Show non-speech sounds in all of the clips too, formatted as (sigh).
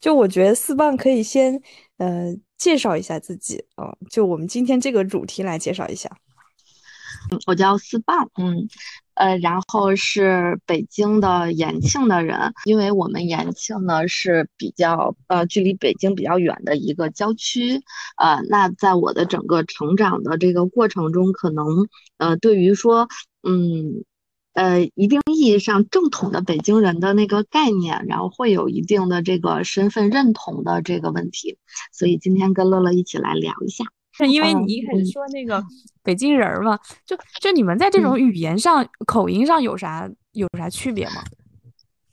就我觉得四棒可以先呃介绍一下自己啊，就我们今天这个主题来介绍一下。我叫四棒，嗯，呃，然后是北京的延庆的人，因为我们延庆呢是比较呃距离北京比较远的一个郊区，呃，那在我的整个成长的这个过程中，可能呃对于说嗯呃一定意义上正统的北京人的那个概念，然后会有一定的这个身份认同的这个问题，所以今天跟乐乐一起来聊一下。是因为你一开始说那个北京人嘛，就就你们在这种语言上、口音上有啥有啥区别吗？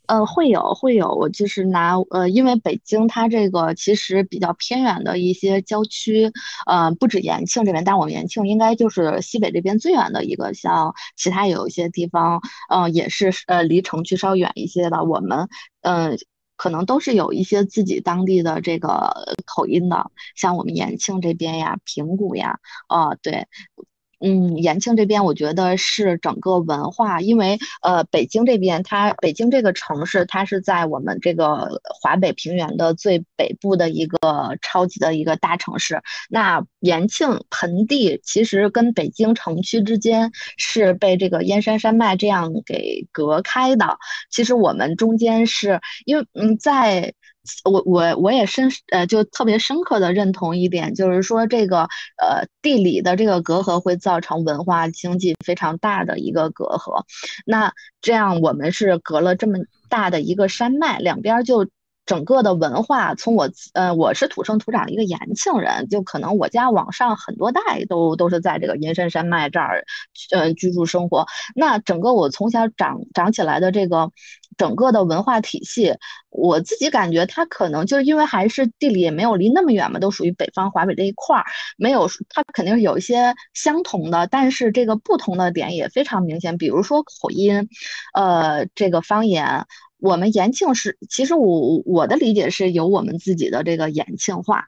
呃，会有会有，我就是拿呃，因为北京它这个其实比较偏远的一些郊区，呃，不止延庆这边，但我们延庆应该就是西北这边最远的一个，像其他有一些地方，呃，也是呃离城区稍远一些的，我们嗯。可能都是有一些自己当地的这个口音的，像我们延庆这边呀、平谷呀，啊，对。嗯，延庆这边我觉得是整个文化，因为呃，北京这边它北京这个城市，它是在我们这个华北平原的最北部的一个超级的一个大城市。那延庆盆地其实跟北京城区之间是被这个燕山山脉这样给隔开的。其实我们中间是因为嗯在。我我我也深呃就特别深刻的认同一点，就是说这个呃地理的这个隔阂会造成文化经济非常大的一个隔阂。那这样我们是隔了这么大的一个山脉，两边就整个的文化，从我呃我是土生土长的一个延庆人，就可能我家往上很多代都都是在这个阴山山脉这儿呃居住生活。那整个我从小长长起来的这个。整个的文化体系，我自己感觉它可能就是因为还是地理也没有离那么远嘛，都属于北方华北这一块儿，没有它肯定是有一些相同的，但是这个不同的点也非常明显。比如说口音，呃，这个方言，我们延庆是，其实我我的理解是有我们自己的这个延庆话。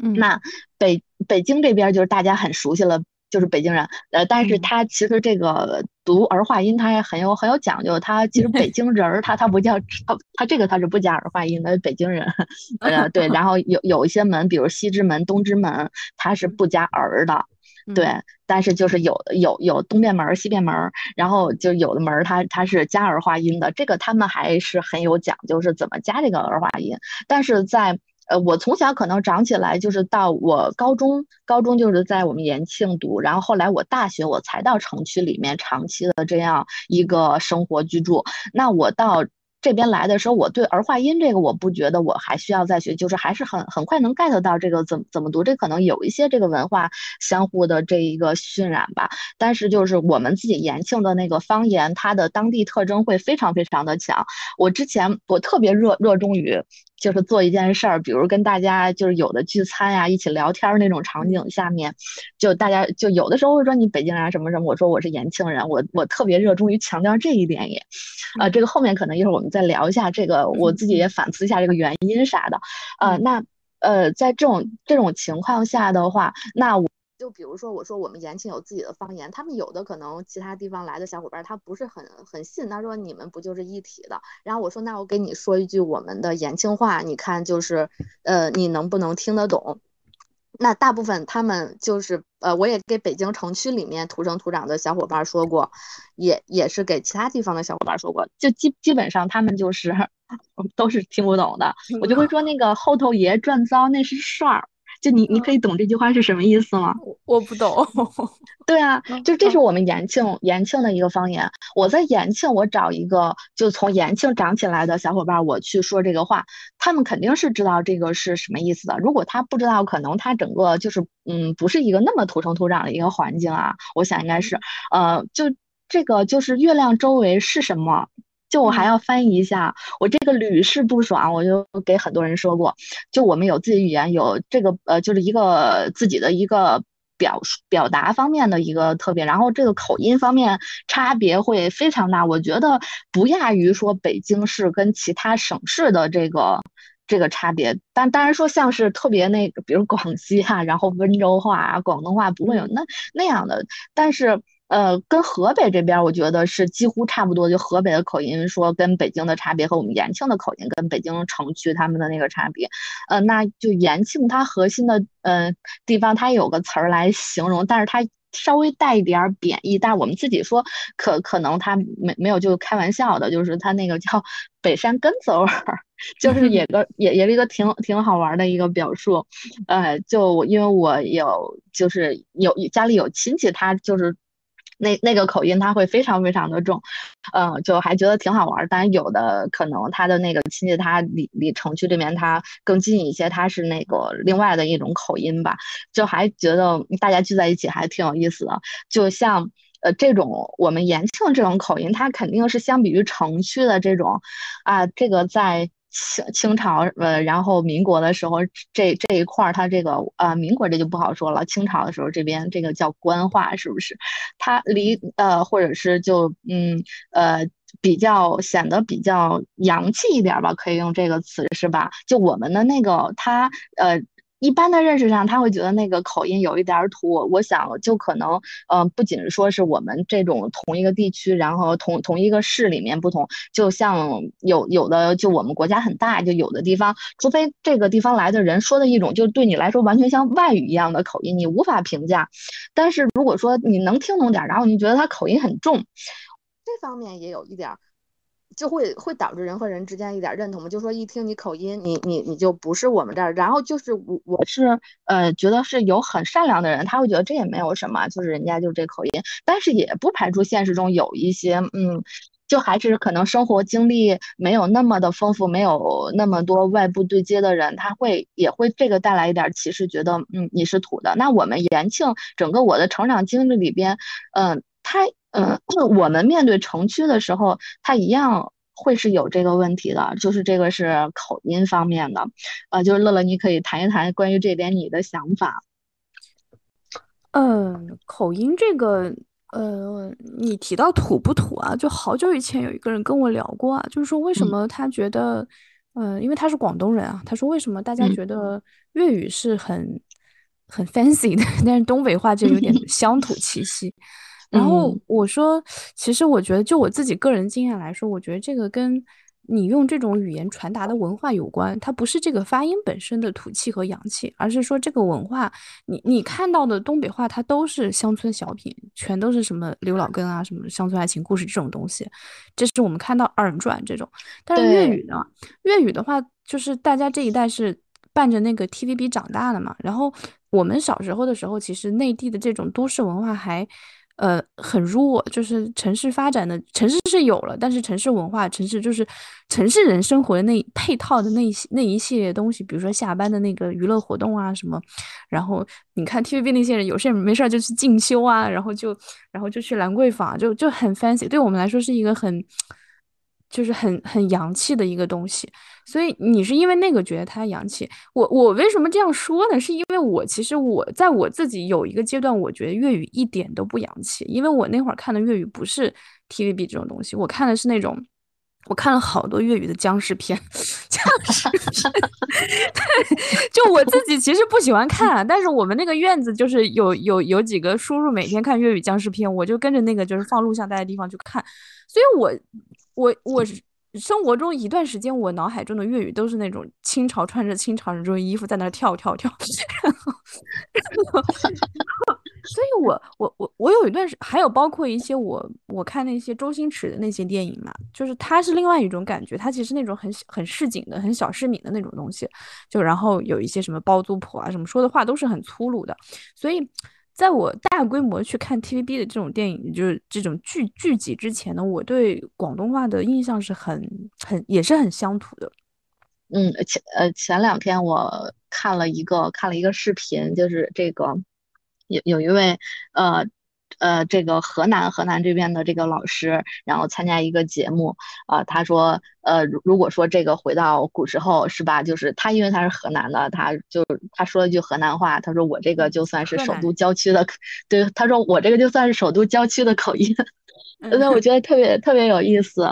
嗯，那北北京这边就是大家很熟悉了。就是北京人，呃，但是他其实这个读儿化音，他也很有很有讲究。他其实 (laughs) 北京人儿，他他不叫他他这个他是不加儿化音的北京人，呃，对。(laughs) 然后有有一些门，比如西直门、东直门，他是不加儿的，对。但是就是有有有东便门、西便门，然后就有的门他他是加儿化音的，这个他们还是很有讲究，是怎么加这个儿化音。但是在呃，我从小可能长起来就是到我高中，高中就是在我们延庆读，然后后来我大学我才到城区里面长期的这样一个生活居住。那我到。这边来的时候，我对儿化音这个我不觉得我还需要再学，就是还是很很快能 get 到这个怎么怎么读，这可能有一些这个文化相互的这一个渲染吧。但是就是我们自己延庆的那个方言，它的当地特征会非常非常的强。我之前我特别热热衷于就是做一件事儿，比如跟大家就是有的聚餐呀，一起聊天那种场景下面，就大家就有的时候会说你北京人啊什么什么，我说我是延庆人，我我特别热衷于强调这一点也，啊，这个后面可能一会儿我们。再聊一下这个，我自己也反思一下这个原因啥的，呃，那呃，在这种这种情况下的话，那我就比如说我说我们延庆有自己的方言，他们有的可能其他地方来的小伙伴他不是很很信，他说你们不就是一体的？然后我说那我给你说一句我们的延庆话，你看就是呃你能不能听得懂？那大部分他们就是呃，我也给北京城区里面土生土长的小伙伴说过，也也是给其他地方的小伙伴说过，就基基本上他们就是 (laughs) 都是听不懂的。我就会说那个后头爷转糟那是事儿。就你，你可以懂这句话是什么意思吗？我不懂。(laughs) 对啊，就这是我们延庆延庆的一个方言。我在延庆，我找一个就从延庆长起来的小伙伴，我去说这个话，他们肯定是知道这个是什么意思的。如果他不知道，可能他整个就是嗯，不是一个那么土生土长的一个环境啊。我想应该是，呃，就这个就是月亮周围是什么。就我还要翻译一下，我这个屡试不爽，我就给很多人说过，就我们有自己语言，有这个呃，就是一个自己的一个表表达方面的一个特别，然后这个口音方面差别会非常大，我觉得不亚于说北京市跟其他省市的这个这个差别，但当然说像是特别那个，比如广西哈，然后温州话啊、广东话不会有那那样的，但是。呃，跟河北这边我觉得是几乎差不多，就河北的口音说跟北京的差别和我们延庆的口音跟北京城区他们的那个差别，呃，那就延庆它核心的呃地方，它有个词儿来形容，但是它稍微带一点贬义，但是我们自己说可可能它没没有就开玩笑的，就是它那个叫北山根子味儿，(laughs) 就是也个也也是一个挺挺好玩的一个表述，呃，就因为我有就是有家里有亲戚，他就是。那那个口音他会非常非常的重，嗯，就还觉得挺好玩。但有的可能他的那个亲戚他离离城区这边他更近一些，他是那个另外的一种口音吧，就还觉得大家聚在一起还挺有意思的。就像呃这种我们延庆这种口音，它肯定是相比于城区的这种啊，这个在。清清朝呃，然后民国的时候，这这一块儿，它这个呃，民国这就不好说了。清朝的时候，这边这个叫官话，是不是？它离呃，或者是就嗯呃，比较显得比较洋气一点吧，可以用这个词是吧？就我们的那个它呃。一般的认识上，他会觉得那个口音有一点土。我想，就可能，呃，不仅说是我们这种同一个地区，然后同同一个市里面不同，就像有有的，就我们国家很大，就有的地方，除非这个地方来的人说的一种，就对你来说完全像外语一样的口音，你无法评价。但是如果说你能听懂点，然后你觉得他口音很重，这方面也有一点。就会会导致人和人之间一点认同吗？就说一听你口音，你你你就不是我们这儿。然后就是我我是呃觉得是有很善良的人，他会觉得这也没有什么，就是人家就这口音。但是也不排除现实中有一些嗯，就还是可能生活经历没有那么的丰富，没有那么多外部对接的人，他会也会这个带来一点歧视，觉得嗯你是土的。那我们延庆整个我的成长经历里边，嗯，他。嗯，(clears throat) 我们面对城区的时候，他一样会是有这个问题的，就是这个是口音方面的。呃，就是乐乐，你可以谈一谈关于这点你的想法。嗯，口音这个，呃，你提到土不土啊？就好久以前有一个人跟我聊过啊，就是说为什么他觉得，嗯，因为他是广东人啊，他说为什么大家觉得粤语是很很 fancy 的，(laughs) 但是东北话就有点 (laughs) 乡土气息。然后我说，其实我觉得，就我自己个人经验来说，我觉得这个跟你用这种语言传达的文化有关。它不是这个发音本身的土气和洋气，而是说这个文化，你你看到的东北话，它都是乡村小品，全都是什么刘老根啊，什么乡村爱情故事这种东西。这是我们看到二人转这种。但是粤语呢？粤语的话，就是大家这一代是伴着那个 TVB 长大的嘛。然后我们小时候的时候，其实内地的这种都市文化还。呃，很弱，就是城市发展的城市是有了，但是城市文化、城市就是城市人生活的那配套的那那一系列东西，比如说下班的那个娱乐活动啊什么，然后你看 TVB 那些人，有事没事就去进修啊，然后就然后就去兰桂坊，就就很 fancy，对我们来说是一个很。就是很很洋气的一个东西，所以你是因为那个觉得它洋气。我我为什么这样说呢？是因为我其实我在我自己有一个阶段，我觉得粤语一点都不洋气，因为我那会儿看的粤语不是 TVB 这种东西，我看的是那种，我看了好多粤语的僵尸片，(laughs) 僵尸片。(laughs) 就我自己其实不喜欢看，但是我们那个院子就是有有有几个叔叔每天看粤语僵尸片，我就跟着那个就是放录像带的地方去看，所以我。我我是生活中一段时间，我脑海中的粤语都是那种清朝穿着清朝人这种衣服在那跳跳跳，然后，所以我我我我有一段时，还有包括一些我我看那些周星驰的那些电影嘛，就是他是另外一种感觉，他其实那种很很市井的、很小市民的那种东西，就然后有一些什么包租婆啊什么说的话都是很粗鲁的，所以。在我大规模去看 TVB 的这种电影，就是这种剧剧集之前呢，我对广东话的印象是很很也是很乡土的。嗯，前呃前两天我看了一个看了一个视频，就是这个有有一位呃。呃，这个河南河南这边的这个老师，然后参加一个节目啊，他说，呃，如果说这个回到古时候是吧，就是他因为他是河南的，他就他说了句河南话，他说我这个就算是首都郊区的，对，他说我这个就算是首都郊区的口音。那我觉得特别特别有意思，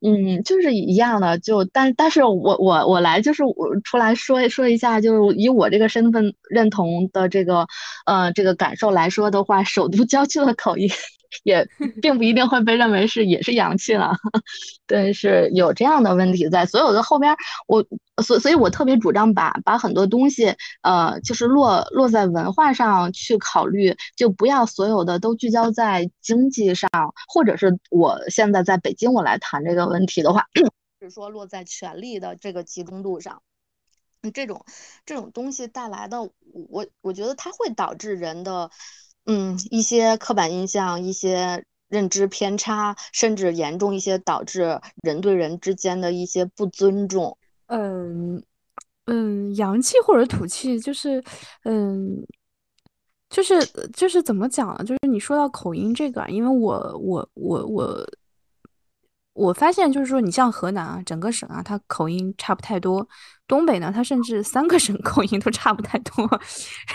嗯，就是一样的，就但但是我我我来就是我出来说说一下，就是以我这个身份认同的这个呃这个感受来说的话，首都 (laughs) 郊区的口音也 (laughs) 并不一定会被认为是也是洋气了。对，是有这样的问题在。所有的后边，我所所以，我特别主张把把很多东西，呃，就是落落在文化上去考虑，就不要所有的都聚焦在经济上，或者是我现在在北京，我来谈这个问题的话，(clears throat) 是说落在权力的这个集中度上。这种这种东西带来的，我我觉得它会导致人的，嗯，一些刻板印象、一些认知偏差，甚至严重一些导致人对人之间的一些不尊重。嗯嗯，洋气或者土气，就是嗯，就是就是怎么讲呢？就是你说到口音这个，因为我我我我。我发现就是说，你像河南啊，整个省啊，它口音差不太多。东北呢，它甚至三个省 (laughs) 口音都差不太多。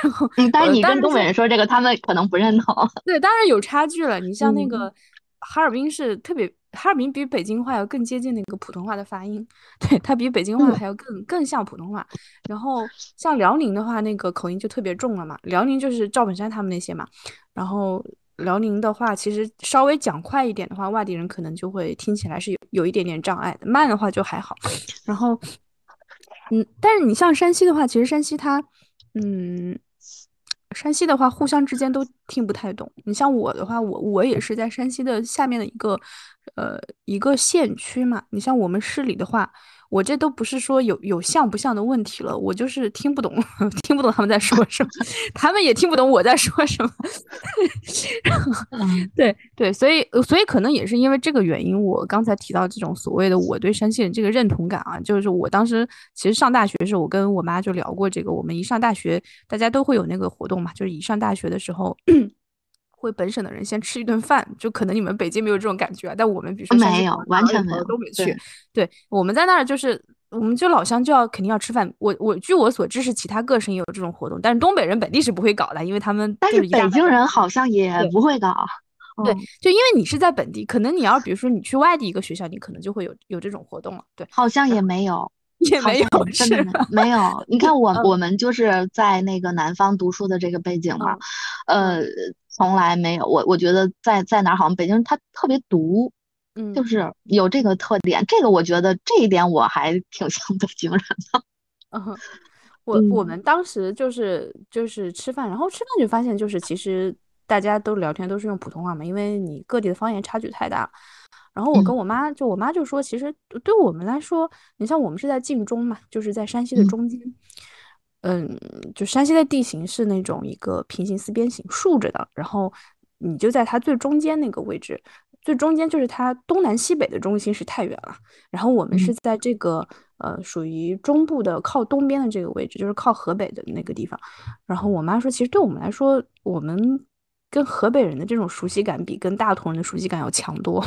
然后，但是你跟东北人说这个，他们可能不认同。对，当然有差距了。你像那个哈尔滨是特别，哈尔滨比北京话要更接近那个普通话的发音。(laughs) 对，它比北京话还要更更像普通话。然后像辽宁的话，那个口音就特别重了嘛。辽宁就是赵本山他们那些嘛。然后。辽宁的话，其实稍微讲快一点的话，外地人可能就会听起来是有有一点点障碍的。慢的话就还好。然后，嗯，但是你像山西的话，其实山西它，嗯，山西的话互相之间都听不太懂。你像我的话，我我也是在山西的下面的一个，呃，一个县区嘛。你像我们市里的话。我这都不是说有有像不像的问题了，我就是听不懂，(laughs) 听不懂他们在说 (laughs) 什么，他们也听不懂我在说什么。(laughs) 对对，所以所以可能也是因为这个原因，我刚才提到这种所谓的我对山西人这个认同感啊，就是我当时其实上大学的时候，我跟我妈就聊过这个，我们一上大学，大家都会有那个活动嘛，就是一上大学的时候。会本省的人先吃一顿饭，就可能你们北京没有这种感觉啊。但我们比如说没有，完全没有，都没去。对，我们在那儿就是，我们就老乡就要肯定要吃饭。我我据我所知是其他各省也有这种活动，但是东北人本地是不会搞的，因为他们但是北京人好像也不会搞。对，就因为你是在本地，可能你要比如说你去外地一个学校，你可能就会有有这种活动了。对，好像也没有，(laughs) 也没有，真的没有。你看我我们就是在那个南方读书的这个背景嘛，呃。从来没有，我我觉得在在哪儿好像北京人他特别独，嗯，就是有这个特点。这个我觉得这一点我还挺像北京人的。(laughs) 嗯，我我们当时就是就是吃饭，然后吃饭就发现就是其实大家都聊天都是用普通话嘛，因为你各地的方言差距太大。然后我跟我妈就我妈就说，其实对我们来说，你像我们是在晋中嘛，就是在山西的中间。嗯，就山西的地形是那种一个平行四边形竖着的，然后你就在它最中间那个位置，最中间就是它东南西北的中心是太原了。然后我们是在这个呃属于中部的靠东边的这个位置，就是靠河北的那个地方。然后我妈说，其实对我们来说，我们跟河北人的这种熟悉感比跟大同人的熟悉感要强多。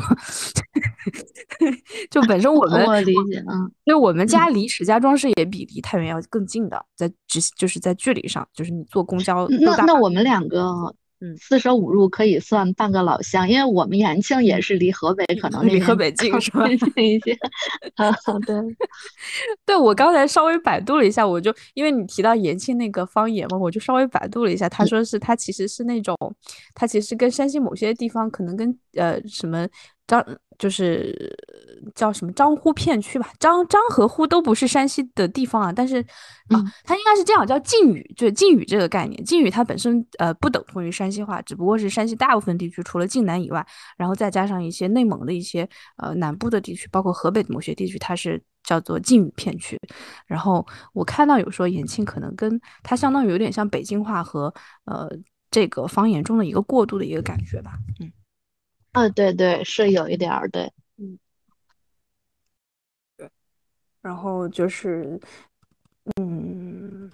就本身我们我理解啊，因为我们家离石家庄市也比离太原要更近的，在直就是在距离上，就是你坐公交。那那我们两个。嗯，四舍五入可以算半个老乡，因为我们延庆也是离河北可能离河北近是吧？近一些。(laughs) 啊，对，对我刚才稍微百度了一下，我就因为你提到延庆那个方言嘛，我就稍微百度了一下，他说是他其实是那种，他其实跟山西某些地方可能跟呃什么张。就是叫什么张呼片区吧，张张和呼都不是山西的地方啊，但是啊，它应该是这样叫晋语，就是晋语这个概念，晋语它本身呃不等同于山西话，只不过是山西大部分地区除了晋南以外，然后再加上一些内蒙的一些呃南部的地区，包括河北的某些地区，它是叫做晋语片区。然后我看到有说延庆可能跟它相当于有点像北京话和呃这个方言中的一个过渡的一个感觉吧，嗯。啊，对对，是有一点儿，对，嗯，对，然后就是，嗯，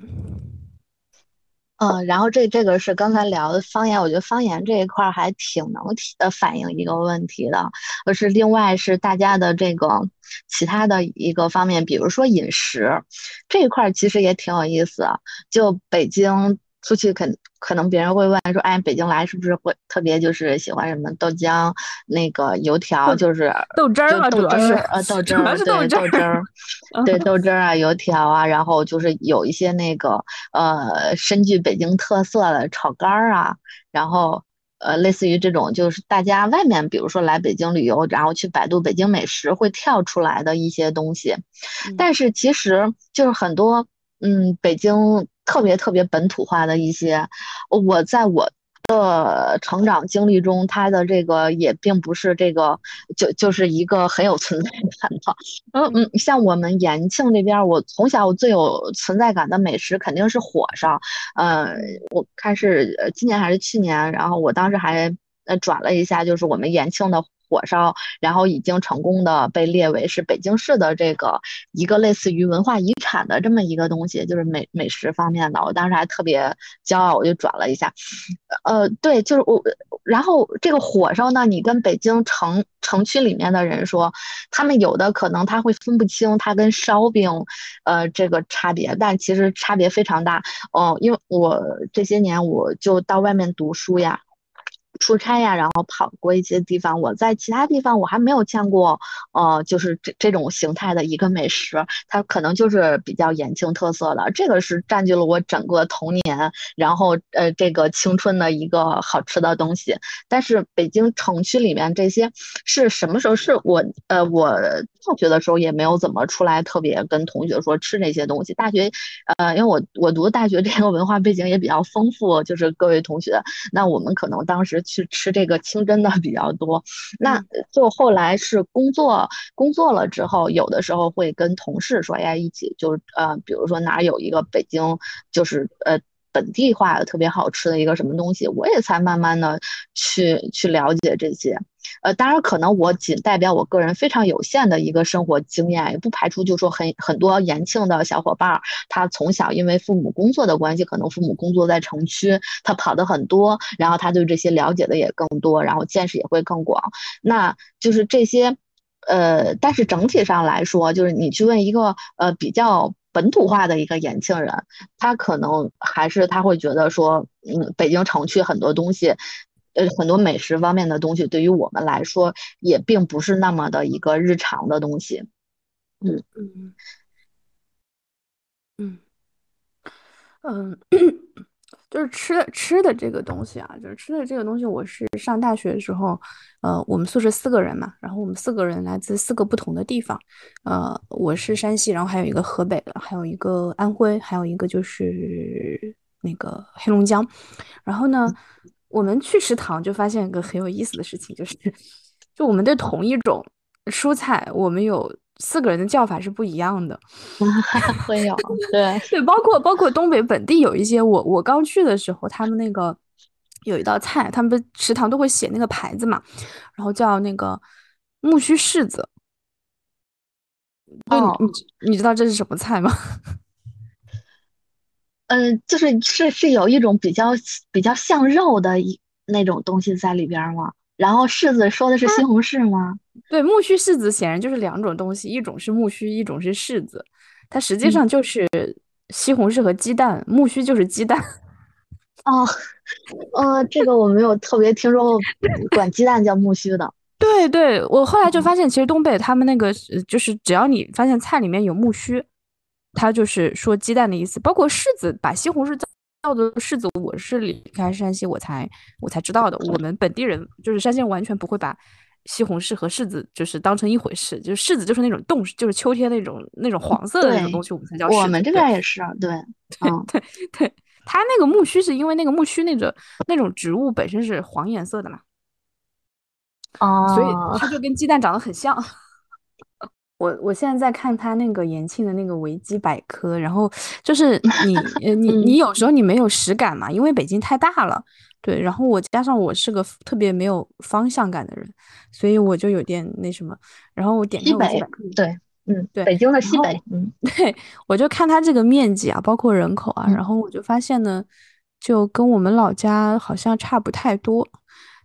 嗯，然后这这个是刚才聊的方言，我觉得方言这一块还挺能提呃反映一个问题的，而是另外是大家的这个其他的一个方面，比如说饮食这一块其实也挺有意思，就北京。出去肯可能别人会问说，哎，北京来是不是会特别就是喜欢什么豆浆、那个油条，就是豆汁儿豆汁儿呃豆 (laughs) 汁儿对豆汁儿，对豆汁 (laughs) 儿啊油条啊，然后就是有一些那个呃深具北京特色的炒肝儿啊，然后呃，类似于这种，就是大家外面，比如说来北京旅游，然后去百度北京美食会跳出来的一些东西。但是其实就是很多，嗯，北京特别特别本土化的一些，我在我。的成长经历中，他的这个也并不是这个，就就是一个很有存在感的。嗯嗯，像我们延庆这边，我从小我最有存在感的美食肯定是火烧。呃，我看是今年还是去年，然后我当时还呃转了一下，就是我们延庆的。火烧，然后已经成功的被列为是北京市的这个一个类似于文化遗产的这么一个东西，就是美美食方面的。我当时还特别骄傲，我就转了一下。呃，对，就是我。然后这个火烧呢，你跟北京城城区里面的人说，他们有的可能他会分不清它跟烧饼，呃，这个差别，但其实差别非常大。哦，因为我这些年我就到外面读书呀。出差呀，然后跑过一些地方。我在其他地方我还没有见过，呃，就是这这种形态的一个美食，它可能就是比较延庆特色的。这个是占据了我整个童年，然后呃这个青春的一个好吃的东西。但是北京城区里面这些是什么时候？是我呃我上学的时候也没有怎么出来特别跟同学说吃这些东西。大学呃因为我我读大学 (laughs) 这个文化背景也比较丰富，就是各位同学，那我们可能当时。去吃这个清真的比较多，那就后来是工作工作了之后，有的时候会跟同事说，哎，一起就呃，比如说哪有一个北京就是呃本地化的特别好吃的一个什么东西，我也才慢慢的去去了解这些。呃，当然，可能我仅代表我个人非常有限的一个生活经验，也不排除就说很很多延庆的小伙伴儿，他从小因为父母工作的关系，可能父母工作在城区，他跑的很多，然后他对这些了解的也更多，然后见识也会更广。那就是这些，呃，但是整体上来说，就是你去问一个呃比较本土化的一个延庆人，他可能还是他会觉得说，嗯，北京城区很多东西。呃，很多美食方面的东西，对于我们来说也并不是那么的一个日常的东西。嗯嗯嗯嗯，就是吃的吃的这个东西啊，就是吃的这个东西。我是上大学的时候，呃，我们宿舍四个人嘛，然后我们四个人来自四个不同的地方。呃，我是山西，然后还有一个河北的，还有一个安徽，还有一个就是那个黑龙江。然后呢？我们去食堂就发现一个很有意思的事情，就是，就我们对同一种蔬菜，我们有四个人的叫法是不一样的。(laughs) 会有，对 (laughs) 对，包括包括东北本地有一些，我我刚去的时候，他们那个有一道菜，他们的食堂都会写那个牌子嘛，然后叫那个木须柿子。哦，你你知道这是什么菜吗？(laughs) 嗯，就是是是有一种比较比较像肉的一那种东西在里边吗？然后柿子说的是西红柿吗？对，木须柿子显然就是两种东西，一种是木须，一种是柿子。它实际上就是西红柿和鸡蛋，木须就是鸡蛋。(laughs) 哦，呃，这个我没有特别听说过管鸡蛋叫木须的。(laughs) 对对，我后来就发现，其实东北他们那个就是只要你发现菜里面有木须。他就是说鸡蛋的意思，包括柿子，把西红柿叫叫做柿子，我是离开山西我才我才知道的。我们本地人就是山西人，完全不会把西红柿和柿子就是当成一回事，就是柿子就是那种冻，就是秋天那种那种黄色的那种东西，我们才叫柿子。我们这边也是，(laughs) 对，对对对，它那个木须是因为那个木须那个那种植物本身是黄颜色的嘛，哦，所以它就跟鸡蛋长得很像。我我现在在看他那个延庆的那个维基百科，然后就是你 (laughs) 你你有时候你没有实感嘛，因为北京太大了，对，然后我加上我是个特别没有方向感的人，所以我就有点那什么，然后我点开维基百科，对，嗯，对，北京的西北，嗯，(laughs) 对，我就看它这个面积啊，包括人口啊，然后我就发现呢，就跟我们老家好像差不太多。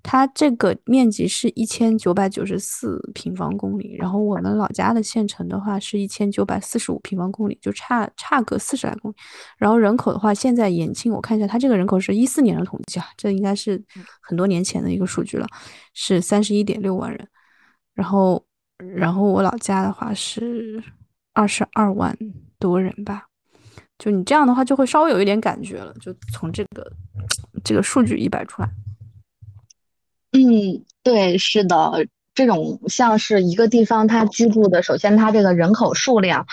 它这个面积是一千九百九十四平方公里，然后我们老家的县城的话是一千九百四十五平方公里，就差差个四十来公里。然后人口的话，现在延庆我看一下，它这个人口是一四年的统计啊，这应该是很多年前的一个数据了，是三十一点六万人。然后，然后我老家的话是二十二万多人吧，就你这样的话就会稍微有一点感觉了，就从这个这个数据一摆出来。嗯，对，是的，这种像是一个地方它居住的，首先它这个人口数量，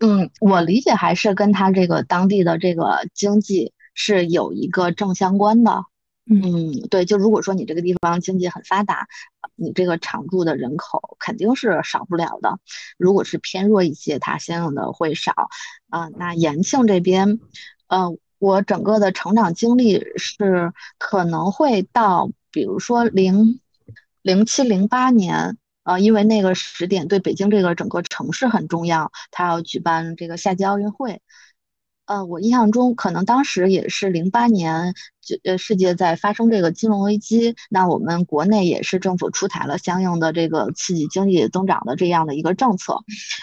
嗯，我理解还是跟它这个当地的这个经济是有一个正相关的。嗯，对，就如果说你这个地方经济很发达，你这个常住的人口肯定是少不了的。如果是偏弱一些，它相应的会少。啊，那延庆这边，呃，我整个的成长经历是可能会到，比如说零零七零八年，呃，因为那个时点对北京这个整个城市很重要，它要举办这个夏季奥运会。呃，我印象中可能当时也是零八年，就呃世界在发生这个金融危机，那我们国内也是政府出台了相应的这个刺激经济增长的这样的一个政策。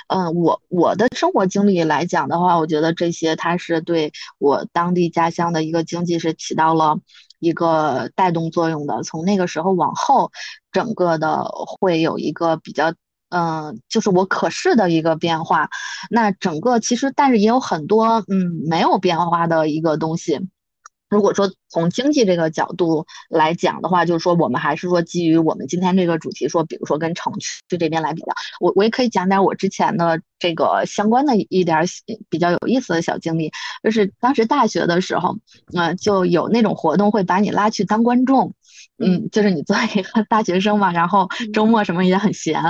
嗯，我我的生活经历来讲的话，我觉得这些它是对我当地家乡的一个经济是起到了一个带动作用的。从那个时候往后，整个的会有一个比较。嗯，就是我可视的一个变化，那整个其实，但是也有很多嗯没有变化的一个东西。如果说从经济这个角度来讲的话，就是说我们还是说基于我们今天这个主题说，比如说跟城区这边来比较，我我也可以讲点我之前的这个相关的一点比较有意思的小经历，就是当时大学的时候，嗯，就有那种活动会把你拉去当观众。嗯，就是你作为一个大学生嘛，然后周末什么也很闲，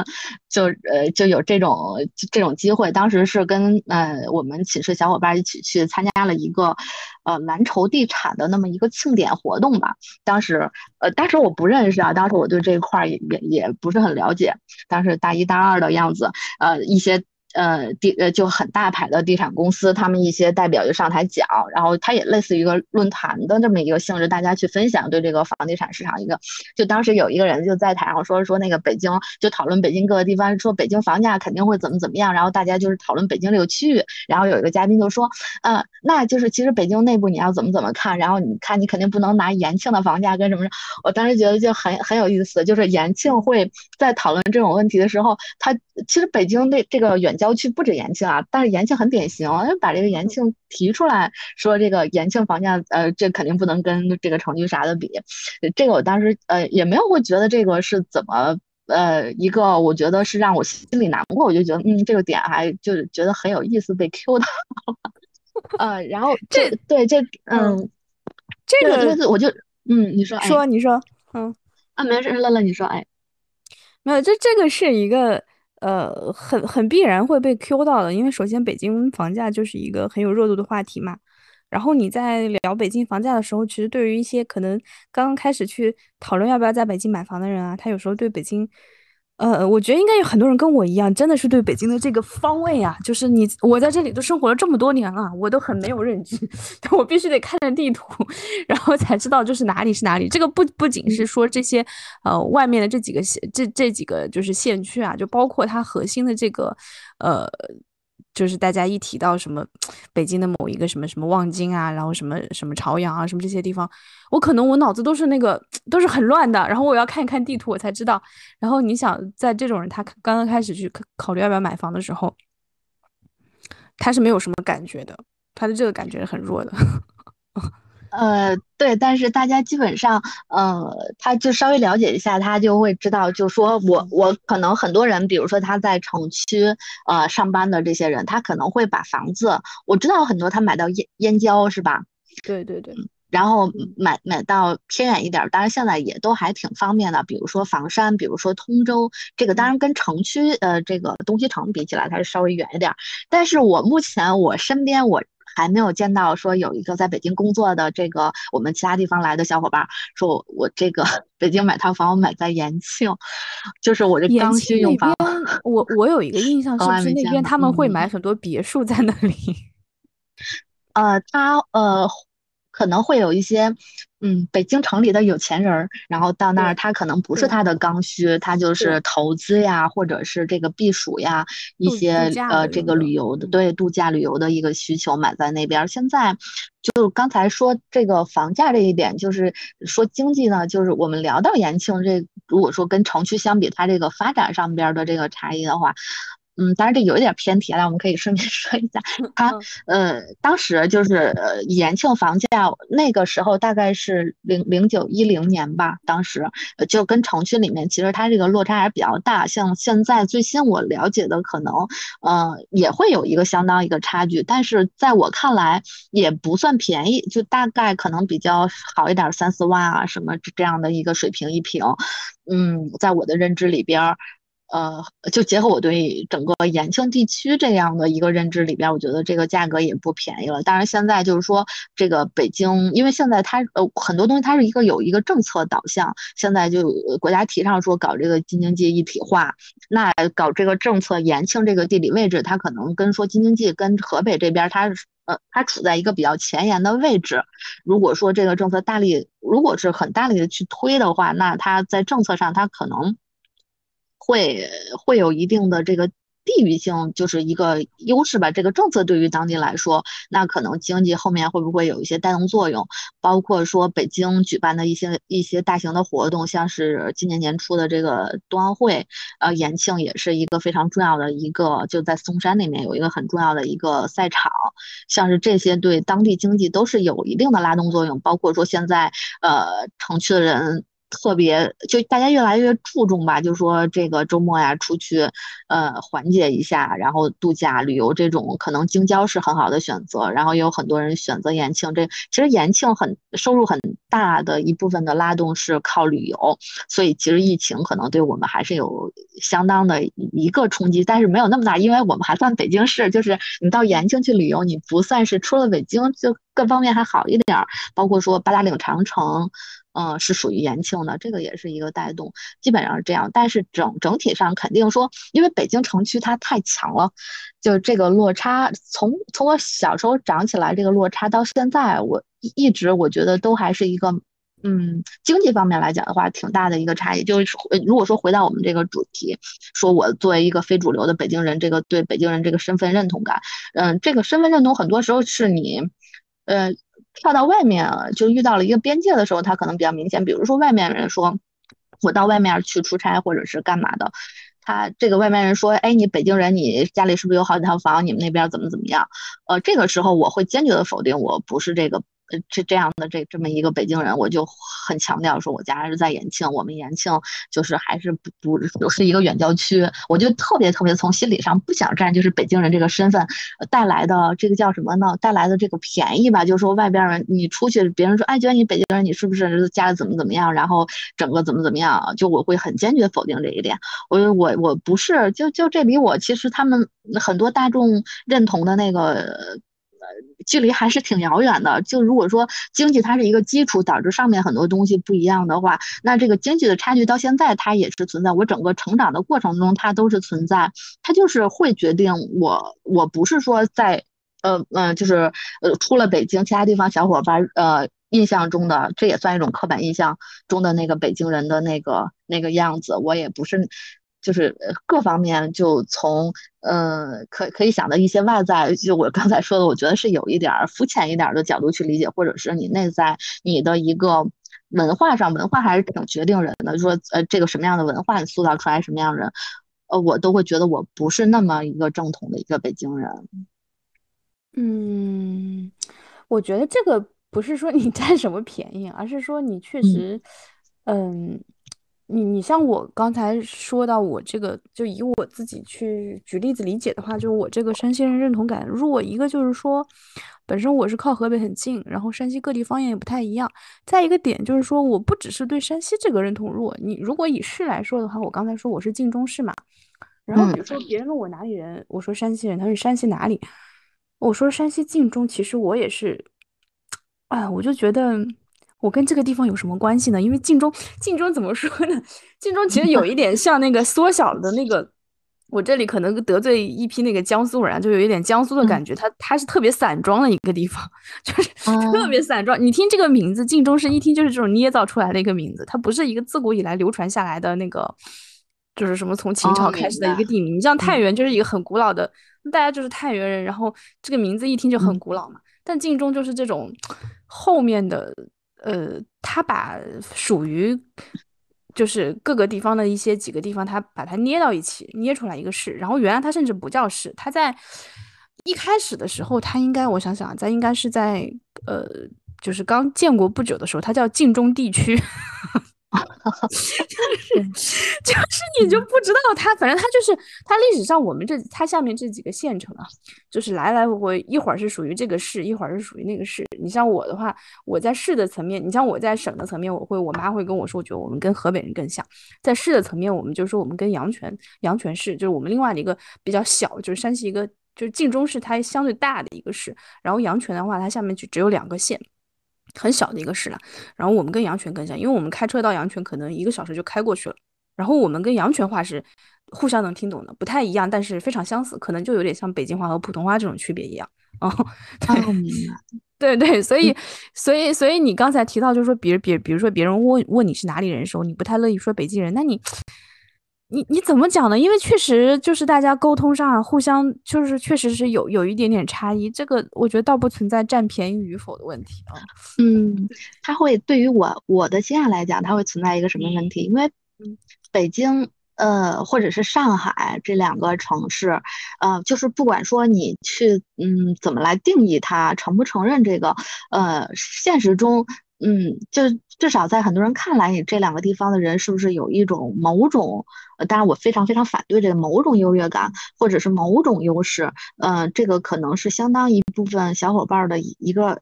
就呃就有这种这种机会。当时是跟呃我们寝室小伙伴一起去参加了一个呃蓝筹地产的那么一个庆典活动吧。当时呃当时我不认识啊，当时我对这一块也也也不是很了解。当时大一大二的样子，呃一些。呃，地呃就很大牌的地产公司，他们一些代表就上台讲，然后它也类似于一个论坛的这么一个性质，大家去分享对这个房地产市场一个。就当时有一个人就在台上说说那个北京，就讨论北京各个地方，说北京房价肯定会怎么怎么样，然后大家就是讨论北京这个区域，然后有一个嘉宾就说，呃，那就是其实北京内部你要怎么怎么看，然后你看你肯定不能拿延庆的房价跟什么，我当时觉得就很很有意思，就是延庆会在讨论这种问题的时候，他其实北京那这个远。郊区不止延庆啊，但是延庆很典型，把这个延庆提出来说，这个延庆房价，呃，这肯定不能跟这个城区啥的比。这个我当时呃也没有会觉得这个是怎么呃一个，我觉得是让我心里难过，我就觉得嗯这个点还就是觉得很有意思，被 Q 到。(laughs) 呃，然后这对这嗯这个就是我就嗯你说说你说嗯啊没事乐乐你说哎没有这这个是一个。呃，很很必然会被 Q 到的，因为首先北京房价就是一个很有热度的话题嘛。然后你在聊北京房价的时候，其实对于一些可能刚刚开始去讨论要不要在北京买房的人啊，他有时候对北京。呃，我觉得应该有很多人跟我一样，真的是对北京的这个方位啊，就是你我在这里都生活了这么多年了，我都很没有认知，(laughs) 我必须得看着地图，然后才知道就是哪里是哪里。这个不不仅是说这些呃外面的这几个县，这这几个就是县区啊，就包括它核心的这个呃。就是大家一提到什么北京的某一个什么什么望京啊，然后什么什么朝阳啊，什么这些地方，我可能我脑子都是那个都是很乱的，然后我要看一看地图，我才知道。然后你想，在这种人他刚刚开始去考虑要不要买房的时候，他是没有什么感觉的，他的这个感觉很弱的。(laughs) 呃，对，但是大家基本上，呃，他就稍微了解一下，他就会知道，就说我我可能很多人，比如说他在城区呃上班的这些人，他可能会把房子，我知道很多他买到燕燕郊是吧？对对对，然后买买到偏远一点，当然现在也都还挺方便的，比如说房山，比如说通州，这个当然跟城区呃这个东西城比起来，它是稍微远一点，但是我目前我身边我。还没有见到说有一个在北京工作的这个我们其他地方来的小伙伴说，我我这个 (laughs) 北京买套房，我买在延庆，就是我这刚需用房。(laughs) 我我有一个印象，(laughs) 是不是那边他们会买很多别墅在那里？呃，他呃。可能会有一些，嗯，北京城里的有钱人儿，然后到那儿，他可能不是他的刚需，他就是投资呀，或者是这个避暑呀，一些呃这个旅游的，对度假旅游的一个需求买在那边。现在就刚才说这个房价这一点，就是说经济呢，就是我们聊到延庆这，如果说跟城区相比，它这个发展上边的这个差异的话。嗯，当然这有一点偏题了，我们可以顺便 (laughs) 说一下，他呃，当时就是呃延庆房价那个时候大概是零零九一零年吧，当时就跟城区里面其实它这个落差还是比较大，像现在最新我了解的可能呃也会有一个相当一个差距，但是在我看来也不算便宜，就大概可能比较好一点三四万啊什么这样的一个水平一平，嗯，在我的认知里边。呃，就结合我对整个延庆地区这样的一个认知里边，我觉得这个价格也不便宜了。当然，现在就是说这个北京，因为现在它呃很多东西它是一个有一个政策导向，现在就国家提倡说搞这个京津冀一体化，那搞这个政策，延庆这个地理位置，它可能跟说京津冀跟河北这边，它呃它处在一个比较前沿的位置。如果说这个政策大力，如果是很大力的去推的话，那它在政策上它可能。会会有一定的这个地域性，就是一个优势吧。这个政策对于当地来说，那可能经济后面会不会有一些带动作用？包括说北京举办的一些一些大型的活动，像是今年年初的这个冬奥会，呃，延庆也是一个非常重要的一个，就在嵩山那边有一个很重要的一个赛场，像是这些对当地经济都是有一定的拉动作用。包括说现在呃城区的人。特别就大家越来越注重吧，就说这个周末呀出去，呃缓解一下，然后度假旅游这种可能京郊是很好的选择，然后也有很多人选择延庆。这其实延庆很收入很大的一部分的拉动是靠旅游，所以其实疫情可能对我们还是有相当的一个冲击，但是没有那么大，因为我们还算北京市，就是你到延庆去旅游，你不算是出了北京，就各方面还好一点儿，包括说八达岭长城。嗯，是属于延庆的，这个也是一个带动，基本上是这样。但是整整体上肯定说，因为北京城区它太强了，就这个落差，从从我小时候长起来这个落差到现在，我一直我觉得都还是一个，嗯，经济方面来讲的话，挺大的一个差异。就是如果说回到我们这个主题，说我作为一个非主流的北京人，这个对北京人这个身份认同感，嗯，这个身份认同很多时候是你，呃。跳到外面就遇到了一个边界的时候，他可能比较明显。比如说，外面人说，我到外面去出差或者是干嘛的，他这个外面人说，哎，你北京人，你家里是不是有好几套房？你们那边怎么怎么样？呃，这个时候我会坚决的否定，我不是这个。呃这这样的这这么一个北京人，我就很强调说，我家是在延庆，我们延庆就是还是不不不是一个远郊区，我就特别特别从心理上不想占就是北京人这个身份带来的这个叫什么呢？带来的这个便宜吧，就是说外边人你出去，别人说哎，觉得你北京人，你是不是家里怎么怎么样，然后整个怎么怎么样，就我会很坚决否定这一点。我我我不是，就就这离我其实他们很多大众认同的那个呃。距离还是挺遥远的。就如果说经济它是一个基础，导致上面很多东西不一样的话，那这个经济的差距到现在它也是存在。我整个成长的过程中，它都是存在。它就是会决定我，我不是说在，呃呃，就是呃，出了北京，其他地方小伙伴呃印象中的，这也算一种刻板印象中的那个北京人的那个那个样子。我也不是。就是各方面，就从呃可可以想到一些外在，就我刚才说的，我觉得是有一点肤浅一点的角度去理解，或者是你内在你的一个文化上，文化还是挺决定人的。就说呃这个什么样的文化，你塑造出来什么样人，呃我都会觉得我不是那么一个正统的一个北京人。嗯，我觉得这个不是说你占什么便宜，而是说你确实，嗯。你你像我刚才说到我这个，就以我自己去举例子理解的话，就是我这个山西人认同感弱。一个就是说，本身我是靠河北很近，然后山西各地方言也不太一样。再一个点就是说，我不只是对山西这个认同弱。你如果以市来说的话，我刚才说我是晋中市嘛，然后比如说别人问我哪里人，我说山西人，他说山西哪里？我说山西晋中，其实我也是，哎，我就觉得。我跟这个地方有什么关系呢？因为晋中，晋中怎么说呢？晋中其实有一点像那个缩小的那个，我这里可能得罪一批那个江苏人，就有一点江苏的感觉。它它是特别散装的一个地方，(laughs) 就是特别散装。你听这个名字，晋中是一听就是这种捏造出来的一个名字，它不是一个自古以来流传下来的那个，就是什么从秦朝开始的一个地名。你像太原就是一个很古老的，大家就是太原人，然后这个名字一听就很古老嘛。但晋中就是这种后面的。呃，他把属于就是各个地方的一些几个地方，他把它捏到一起，捏出来一个市。然后原来它甚至不叫市，它在一开始的时候，它应该我想想，在应该是在呃，就是刚建国不久的时候，它叫晋中地区。(laughs) (laughs) 就是你就不知道它，反正它就是它历史上我们这它下面这几个县城啊，就是来来回回一会儿是属于这个市，一会儿是属于那个市。你像我的话，我在市的层面，你像我在省的层面，我会我妈会跟我说，我觉得我们跟河北人更像。在市的层面，我们就说我们跟阳泉阳泉市，就是我们另外的一个比较小，就是山西一个就是晋中市，它相对大的一个市。然后阳泉的话，它下面就只有两个县。很小的一个市了，然后我们跟阳泉更像，因为我们开车到阳泉可能一个小时就开过去了。然后我们跟阳泉话是互相能听懂的，不太一样，但是非常相似，可能就有点像北京话和普通话这种区别一样。哦，(laughs) 对 (laughs) 对对，所以所以所以你刚才提到就是说，比如比比如说别人问问你是哪里人的时候，你不太乐意说北京人，那你。你你怎么讲呢？因为确实就是大家沟通上互相就是确实是有有一点点差异，这个我觉得倒不存在占便宜与否的问题啊。嗯，他会对于我我的经验来讲，它会存在一个什么问题？因为北京呃或者是上海这两个城市，呃，就是不管说你去嗯怎么来定义它，承不承认这个呃现实中。嗯，就至少在很多人看来，你这两个地方的人是不是有一种某种？呃，当然我非常非常反对这个某种优越感，或者是某种优势。呃，这个可能是相当一部分小伙伴的一个，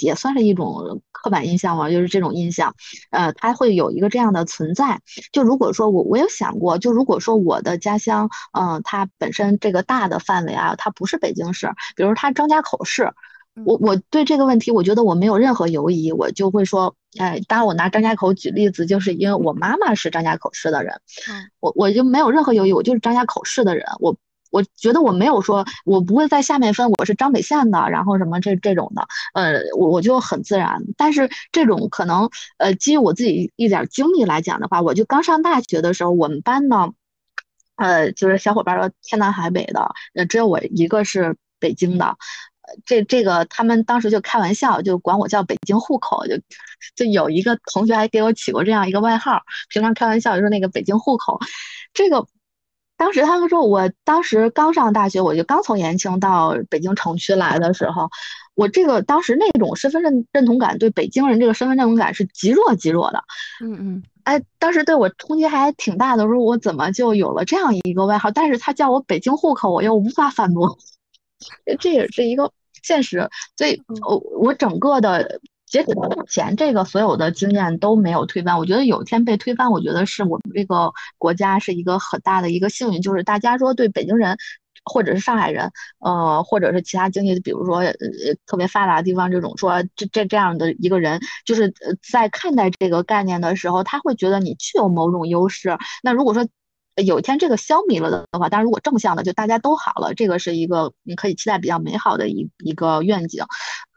也算是一种刻板印象嘛，就是这种印象。呃，它会有一个这样的存在。就如果说我我有想过，就如果说我的家乡，嗯，它本身这个大的范围啊，它不是北京市，比如它张家口市。我我对这个问题，我觉得我没有任何犹疑，我就会说，哎，当然我拿张家口举例子，就是因为我妈妈是张家口市的人，我我就没有任何犹豫，我就是张家口市的人，我我觉得我没有说，我不会在下面分我是张北县的，然后什么这这种的，呃，我我就很自然。但是这种可能，呃，基于我自己一点经历来讲的话，我就刚上大学的时候，我们班呢，呃，就是小伙伴儿天南海北的，呃，只有我一个是北京的。这这个他们当时就开玩笑，就管我叫北京户口，就就有一个同学还给我起过这样一个外号，平常开玩笑就说那个北京户口。这个当时他们说，我当时刚上大学，我就刚从延庆到北京城区来的时候，我这个当时那种身份认认同感，对北京人这个身份认同感是极弱极弱的。嗯嗯，哎，当时对我冲击还挺大的，说我怎么就有了这样一个外号？但是他叫我北京户口，我又无法反驳。(laughs) 这也是一个现实，所以我我整个的截止到目前，这个所有的经验都没有推翻。我觉得有一天被推翻，我觉得是我们这个国家是一个很大的一个幸运，就是大家说对北京人或者是上海人，呃，或者是其他经济，比如说呃特别发达的地方这种说这这这样的一个人，就是在看待这个概念的时候，他会觉得你具有某种优势。那如果说，有一天这个消弭了的话，当然如果正向的，就大家都好了，这个是一个你可以期待比较美好的一一个愿景。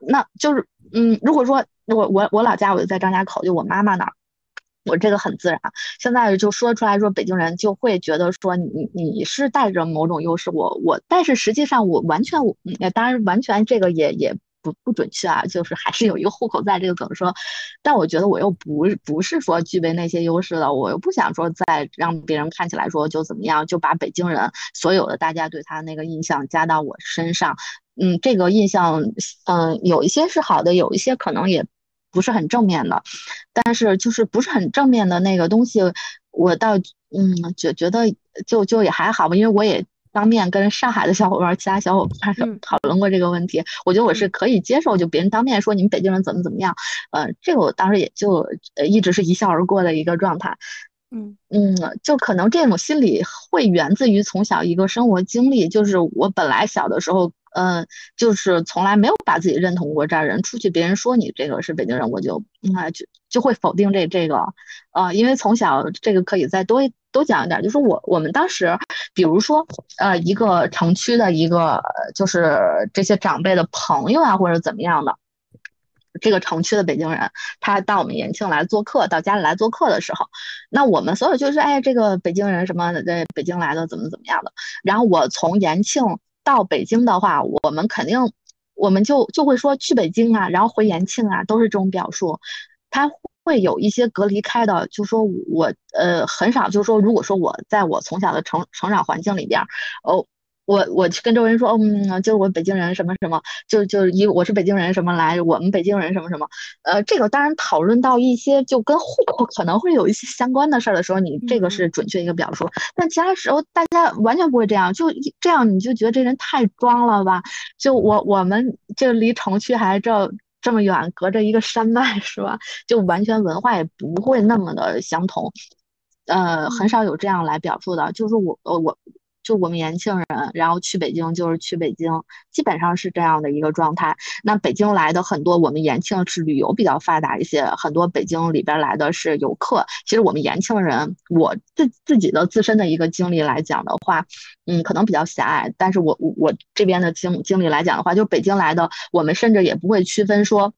那就是，嗯，如果说我我我老家我就在张家口，就我妈妈那儿，我这个很自然。现在就说出来说，北京人就会觉得说你你是带着某种优势，我我，但是实际上我完全，当然完全这个也也。不不准确啊，就是还是有一个户口在这个怎么说？但我觉得我又不不是说具备那些优势的，我又不想说再让别人看起来说就怎么样，就把北京人所有的大家对他那个印象加到我身上。嗯，这个印象，嗯，有一些是好的，有一些可能也不是很正面的。但是就是不是很正面的那个东西，我倒嗯觉觉得就就也还好吧，因为我也。当面跟上海的小伙伴、其他小伙伴 (laughs) 讨论过这个问题，我觉得我是可以接受，就别人当面说你们北京人怎么怎么样，呃，这个我当时也就呃一直是一笑而过的一个状态。嗯嗯，就可能这种心理会源自于从小一个生活经历，就是我本来小的时候。嗯，就是从来没有把自己认同过这儿人，出去别人说你这个是北京人，我就啊就就会否定这这个，呃，因为从小这个可以再多多讲一点，就是我我们当时，比如说呃一个城区的一个就是这些长辈的朋友啊或者怎么样的，这个城区的北京人，他到我们延庆来做客，到家里来做客的时候，那我们所有就是哎这个北京人什么在北京来的怎么怎么样的，然后我从延庆。到北京的话，我们肯定，我们就就会说去北京啊，然后回延庆啊，都是这种表述。他会有一些隔离开的，就说我呃很少，就是说如果说我在我从小的成成长环境里边，哦。我我去跟周围人说，嗯，就是我北京人什么什么，就就以我是北京人什么来，我们北京人什么什么，呃，这个当然讨论到一些就跟户口可能会有一些相关的事儿的时候，你这个是准确一个表述，但其他时候大家完全不会这样，就这样你就觉得这人太装了吧？就我我们就离城区还这这么远，隔着一个山脉是吧？就完全文化也不会那么的相同，呃，很少有这样来表述的，就是我呃我。就我们延庆人，然后去北京就是去北京，基本上是这样的一个状态。那北京来的很多，我们延庆是旅游比较发达一些，很多北京里边来的是游客。其实我们延庆人，我自自己的自身的一个经历来讲的话，嗯，可能比较狭隘。但是我我我这边的经经历来讲的话，就北京来的，我们甚至也不会区分说。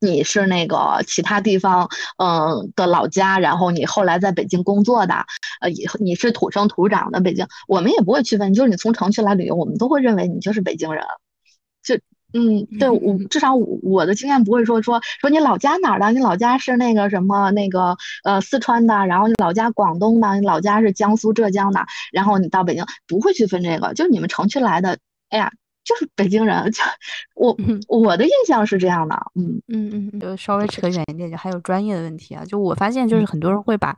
你是那个其他地方，嗯的老家，然后你后来在北京工作的，呃，以你是土生土长的北京，我们也不会区分，就是你从城区来旅游，我们都会认为你就是北京人。就，嗯，对我至少我的经验不会说说说你老家哪儿的，你老家是那个什么那个呃四川的，然后你老家广东的，你老家是江苏浙江的，然后你到北京不会区分这个，就是你们城区来的，哎呀。就是北京人，就我我的印象是这样的，嗯嗯嗯，就稍微扯远一点，就还有专业的问题啊。就我发现，就是很多人会把，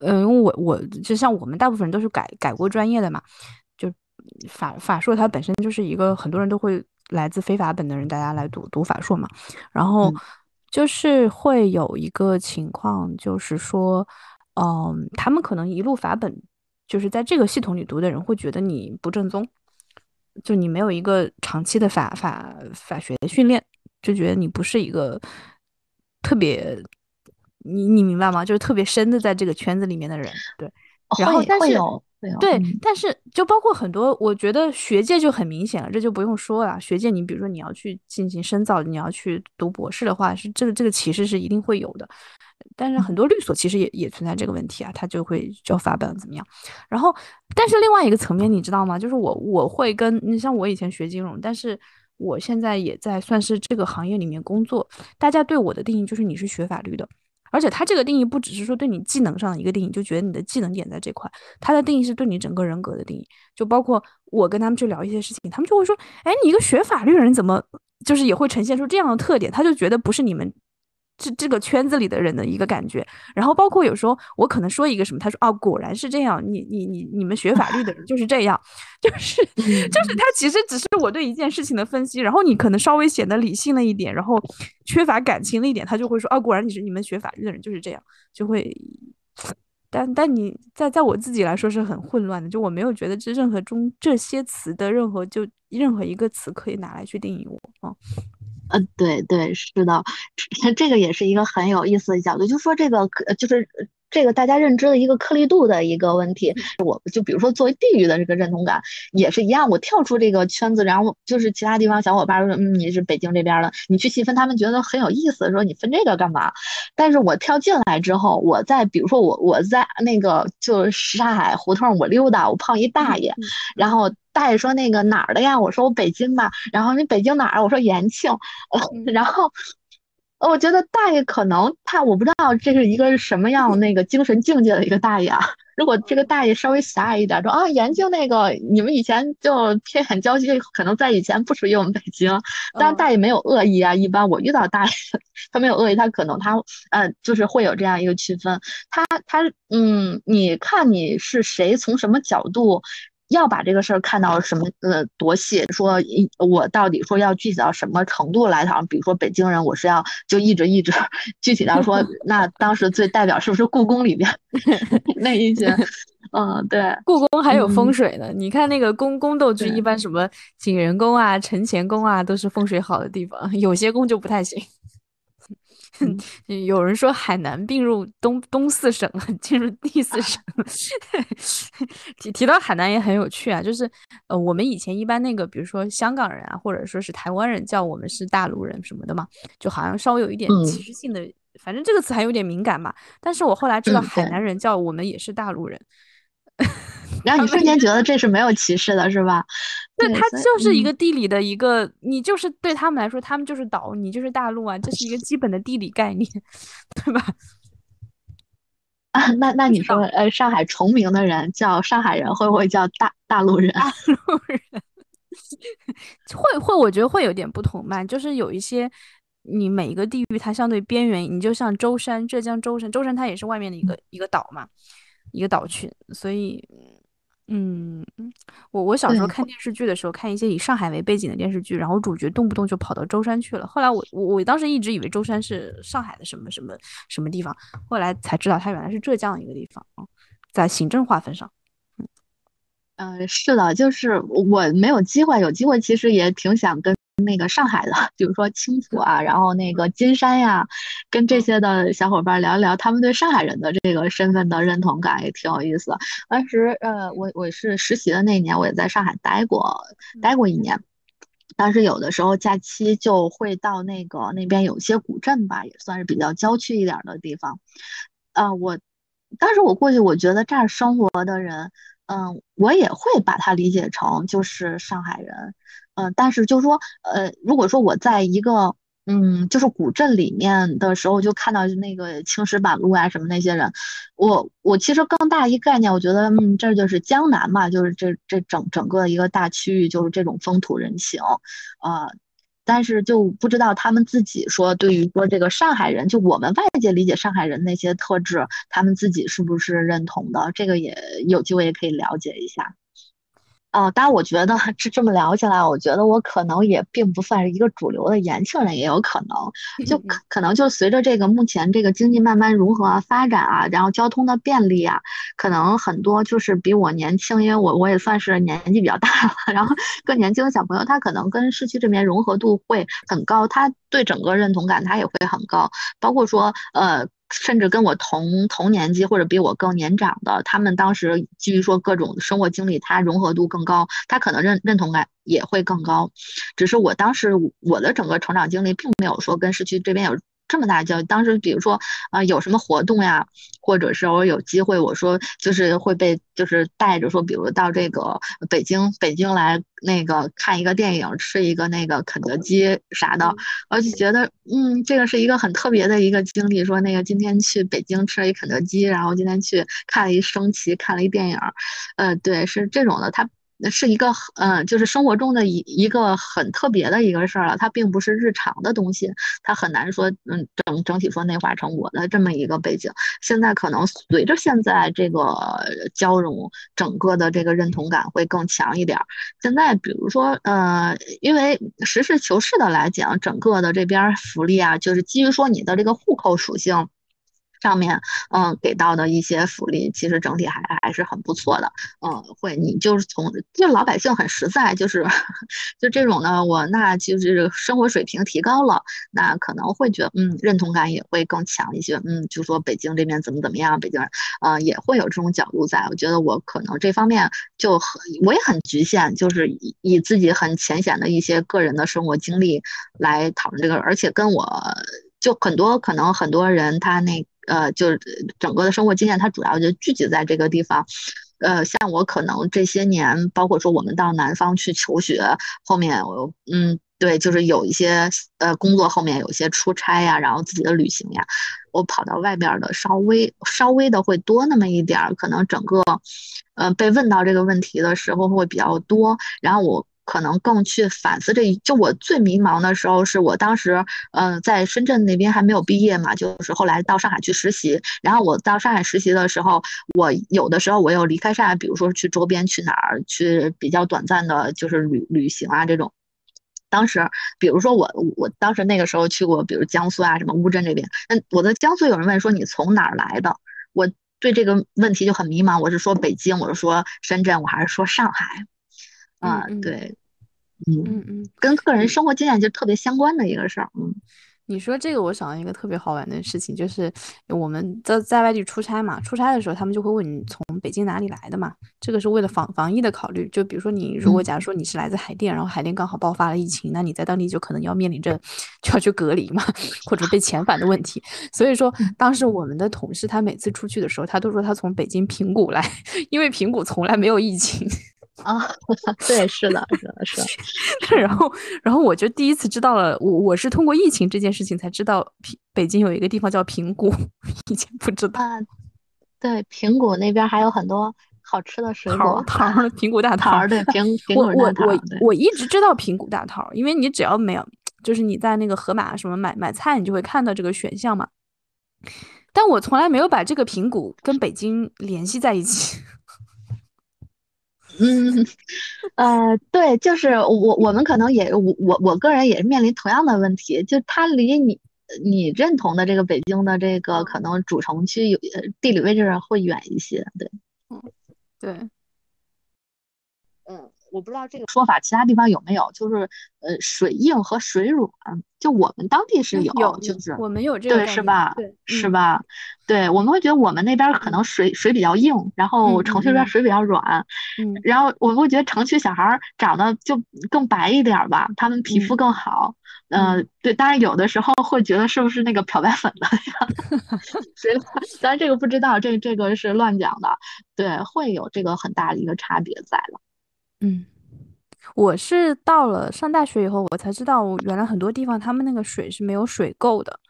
呃，因为我我就像我们大部分人都是改改过专业的嘛，就法法硕它本身就是一个很多人都会来自非法本的人，大家来读读法硕嘛。然后就是会有一个情况，就是说，嗯，他们可能一路法本，就是在这个系统里读的人会觉得你不正宗。就你没有一个长期的法法法学训练，就觉得你不是一个特别，你你明白吗？就是特别深的在这个圈子里面的人，对。然后但是对，但是就包括很多，我觉得学界就很明显了，这就不用说了。学界，你比如说你要去进行深造，你要去读博士的话，是这个这个歧视是一定会有的。但是很多律所其实也也存在这个问题啊，他就会叫法本怎么样？然后，但是另外一个层面你知道吗？就是我我会跟你像我以前学金融，但是我现在也在算是这个行业里面工作。大家对我的定义就是你是学法律的，而且他这个定义不只是说对你技能上的一个定义，就觉得你的技能点在这块，他的定义是对你整个人格的定义。就包括我跟他们去聊一些事情，他们就会说：“哎，你一个学法律的人怎么就是也会呈现出这样的特点？”他就觉得不是你们。这这个圈子里的人的一个感觉，然后包括有时候我可能说一个什么，他说哦，果然是这样，你你你你们学法律的人就是这样，就是 (laughs) 就是他。其实只是我对一件事情的分析，然后你可能稍微显得理性了一点，然后缺乏感情了一点，他就会说啊，果然你是你们学法律的人就是这样，就会，但但你在在我自己来说是很混乱的，就我没有觉得这任何中这些词的任何就任何一个词可以拿来去定义我啊。呃，对对，是的，这个也是一个很有意思的角度，就说这个，就是。这个大家认知的一个颗粒度的一个问题，我就比如说作为地域的这个认同感也是一样。我跳出这个圈子，然后就是其他地方小伙伴说，嗯，你是北京这边的，你去细分，他们觉得很有意思，说你分这个干嘛？但是我跳进来之后，我在比如说我我在那个就是什刹海胡同我溜达，我碰一大爷，然后大爷说那个哪儿的呀？我说我北京吧，然后你北京哪儿？我说延庆，(laughs) 然后。我觉得大爷可能他，我不知道这是一个什么样那个精神境界的一个大爷啊。(laughs) 如果这个大爷稍微狭隘一点，说啊，延庆那个你们以前就偏远郊区，可能在以前不属于我们北京。当然大爷没有恶意啊，一般我遇到大爷，(laughs) 他没有恶意，他可能他呃就是会有这样一个区分。他他嗯，你看你是谁，从什么角度。要把这个事儿看到什么呃多细，说我到底说要具体到什么程度来讨论？比如说北京人，我是要就一直一直具体到说，(laughs) 那当时最代表是不是故宫里边 (laughs) 那一些？(laughs) 嗯，对，故宫还有风水呢。你看那个宫宫斗剧，一般什么景仁宫啊、承乾宫啊，都是风水好的地方，有些宫就不太行。(laughs) 有人说海南并入东东四省了，进入第四省。(laughs) 提提到海南也很有趣啊，就是呃，我们以前一般那个，比如说香港人啊，或者说是台湾人，叫我们是大陆人什么的嘛，就好像稍微有一点歧视性的，反正这个词还有点敏感嘛。但是我后来知道海南人叫我们也是大陆人。(laughs) 然后你瞬间觉得这是没有歧视的，是吧？对，它就是一个地理的一个，你就是对他们来说，他们就是岛，你就是大陆啊，这是一个基本的地理概念，对吧？啊，那那你说，呃，上海崇明的人叫上海人，会不会叫大大陆人？大陆人会会，我觉得会有点不同吧，就是有一些。你每一个地域，它相对边缘，你就像舟山，浙江舟山，舟山它也是外面的一个一个岛嘛，一个岛群。所以，嗯，我我小时候看电视剧的时候，看一些以上海为背景的电视剧，然后主角动不动就跑到舟山去了。后来我我我当时一直以为舟山是上海的什么什么什么地方，后来才知道它原来是浙江的一个地方啊，在行政划分上。嗯，是的，就是我没有机会，有机会其实也挺想跟。那个上海的，(laughs) 比如说青浦啊，然后那个金山呀，跟这些的小伙伴聊一聊，他们对上海人的这个身份的认同感也挺有意思。当时，呃，我我是实习的那一年，我也在上海待过，待过一年。当时有的时候假期就会到那个那边有些古镇吧，也算是比较郊区一点的地方。呃，我当时我过去，我觉得这儿生活的人，嗯，我也会把它理解成就是上海人。嗯，但是就是说，呃，如果说我在一个，嗯，就是古镇里面的时候，就看到那个青石板路啊什么那些人，我我其实更大一概念，我觉得，嗯，这就是江南嘛，就是这这整整个一个大区域，就是这种风土人情，啊，但是就不知道他们自己说，对于说这个上海人，就我们外界理解上海人那些特质，他们自己是不是认同的？这个也有机会也可以了解一下。哦，当然，我觉得 (laughs) 这这么聊起来，我觉得我可能也并不算是一个主流的延庆人，也有可能，(laughs) 就 (laughs) 可可能就随着这个目前这个经济慢慢融合发展啊，然后交通的便利啊，可能很多就是比我年轻，因为我我也算是年纪比较大了，然后更年轻的小朋友，他可能跟市区这边融合度会很高，他对整个认同感他也会很高，包括说呃。甚至跟我同同年纪或者比我更年长的，他们当时基于说各种生活经历，他融合度更高，他可能认认同感也会更高。只是我当时我的整个成长经历并没有说跟市区这边有。这么大交集，当时比如说啊，有什么活动呀，或者是我有机会，我说就是会被就是带着说，比如到这个北京，北京来那个看一个电影，吃一个那个肯德基啥的，我就觉得嗯，这个是一个很特别的一个经历。说那个今天去北京吃了一肯德基，然后今天去看了一升旗，看了一电影，呃，对，是这种的，他。那是一个嗯，就是生活中的一一个很特别的一个事儿了，它并不是日常的东西，它很难说嗯整整体说内化成我的这么一个背景。现在可能随着现在这个交融，整个的这个认同感会更强一点。现在比如说呃，因为实事求是的来讲，整个的这边福利啊，就是基于说你的这个户口属性。上面嗯给到的一些福利，其实整体还还是很不错的。嗯，会你就是从就老百姓很实在，就是 (laughs) 就这种呢，我那就是生活水平提高了，那可能会觉得嗯认同感也会更强一些。嗯，就说北京这边怎么怎么样，北京人嗯也会有这种角度在。我觉得我可能这方面就很我也很局限，就是以以自己很浅显的一些个人的生活经历来讨论这个，而且跟我就很多可能很多人他那。呃，就是整个的生活经验，它主要就聚集在这个地方。呃，像我可能这些年，包括说我们到南方去求学，后面我嗯，对，就是有一些呃工作后面有一些出差呀，然后自己的旅行呀，我跑到外边的稍微稍微的会多那么一点儿，可能整个呃被问到这个问题的时候会比较多，然后我。可能更去反思这一，就我最迷茫的时候，是我当时，嗯，在深圳那边还没有毕业嘛，就是后来到上海去实习。然后我到上海实习的时候，我有的时候我又离开上海，比如说去周边去哪儿，去比较短暂的，就是旅旅行啊这种。当时，比如说我，我当时那个时候去过，比如江苏啊，什么乌镇这边。嗯，我在江苏有人问说你从哪儿来的，我对这个问题就很迷茫。我是说北京，我是说深圳，我还是说上海？嗯，对。嗯嗯嗯，跟个人生活经验就特别相关的一个事儿。嗯你说这个，我想到一个特别好玩的事情，就是我们在在外地出差嘛，出差的时候他们就会问你从北京哪里来的嘛，这个是为了防防疫的考虑。就比如说你如果假如说你是来自海淀，然后海淀刚好爆发了疫情，那你在当地就可能要面临着就要去隔离嘛，或者被遣返的问题。所以说当时我们的同事他每次出去的时候，他都说他从北京平谷来，因为平谷从来没有疫情。啊，对，是的，是的，是的。(laughs) 然后，然后我就第一次知道了，我我是通过疫情这件事情才知道，平北京有一个地方叫平谷，(laughs) 以前不知道。对，平谷那边还有很多好吃的水果，桃儿，平谷大 (laughs) 桃儿。对，平平谷大桃。我我我一直知道平谷大桃，因为你只要没有，就是你在那个盒马什么买买菜，你就会看到这个选项嘛。但我从来没有把这个平谷跟北京联系在一起。嗯，(laughs) 呃，对，就是我，我们可能也，我我我个人也是面临同样的问题，就它离你你认同的这个北京的这个可能主城区有地理位置上会远一些，对，嗯，对，嗯。我不知道这个说法其他地方有没有，就是呃水硬和水软，就我们当地是有，就是我们有这个对是吧？对是吧？对，我们会觉得我们那边可能水水比较硬，然后城区这边水比较软，嗯，然后我们会觉得城区小孩长得就更白一点吧，他们皮肤更好，嗯，对，当然有的时候会觉得是不是那个漂白粉的呀？(laughs) 谁？咱这个不知道，这这个是乱讲的，对，会有这个很大的一个差别在了。嗯，我是到了上大学以后，我才知道原来很多地方他们那个水是没有水垢的。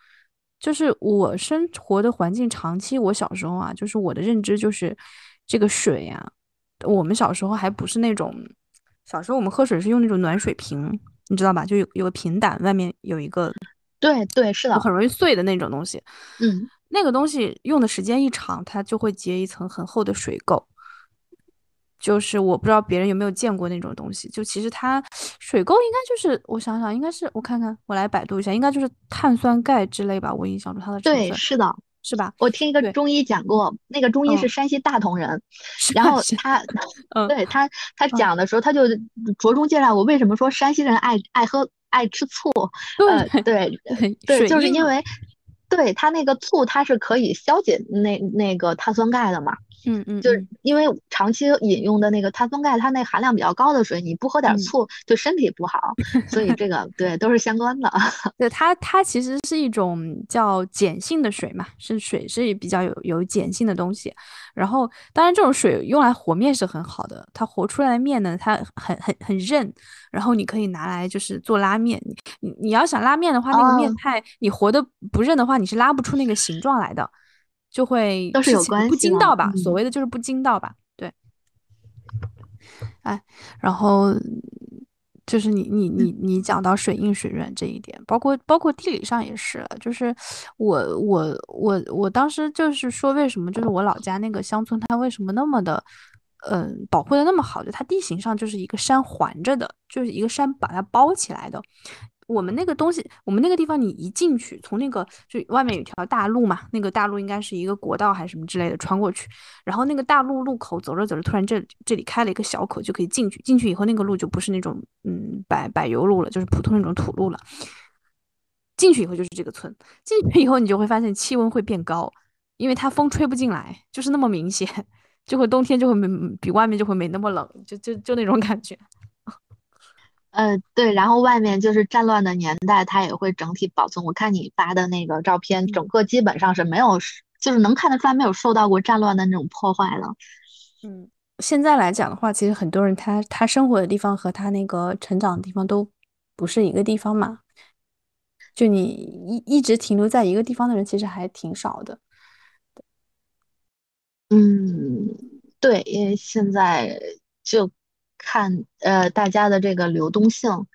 就是我生活的环境长期，我小时候啊，就是我的认知就是这个水呀，我们小时候还不是那种，小时候我们喝水是用那种暖水瓶，你知道吧？就有有个瓶胆，外面有一个，对对是的，很容易碎的那种东西。嗯，那个东西用的时间一长，它就会结一层很厚的水垢。就是我不知道别人有没有见过那种东西，就其实它水垢应该就是我想想应该是我看看我来百度一下，应该就是碳酸钙之类吧，我印象中它的成分对是的，是吧？我听一个中医讲过，那个中医是山西大同人，然后他对他他讲的时候他就着重介绍我为什么说山西人爱爱喝爱吃醋，对对对，就是因为对他那个醋它是可以消解那那个碳酸钙的嘛。嗯嗯，就是因为长期饮用的那个碳酸钙，它那含量比较高的水，你不喝点醋对身体不好，(laughs) 所以这个对都是相关的。(laughs) 对它，它其实是一种叫碱性的水嘛，是水是比较有有碱性的东西。然后当然这种水用来和面是很好的，它和出来的面呢，它很很很韧，然后你可以拿来就是做拉面。你你要想拉面的话，那个面太你和的不韧的话，你是拉不出那个形状来的。就会都是有关系，不筋道吧？所谓的就是不筋道吧？对。哎，然后就是你你你你讲到水硬水软这一点，包括包括地理上也是。就是我我我我当时就是说，为什么就是我老家那个乡村，它为什么那么的嗯保护的那么好？就它地形上就是一个山环着的，就是一个山把它包起来的。我们那个东西，我们那个地方，你一进去，从那个就外面有条大路嘛，那个大路应该是一个国道还是什么之类的，穿过去，然后那个大路路口走着走着，突然这这里开了一个小口，就可以进去。进去以后，那个路就不是那种嗯柏柏油路了，就是普通那种土路了。进去以后就是这个村，进去以后你就会发现气温会变高，因为它风吹不进来，就是那么明显，就会冬天就会没比外面就会没那么冷，就就就那种感觉。呃，对，然后外面就是战乱的年代，它也会整体保存。我看你发的那个照片，整个基本上是没有，就是能看得出来没有受到过战乱的那种破坏了。嗯，现在来讲的话，其实很多人他他生活的地方和他那个成长的地方都不是一个地方嘛。就你一一直停留在一个地方的人，其实还挺少的。嗯，对，因为现在就。看，呃，大家的这个流动性，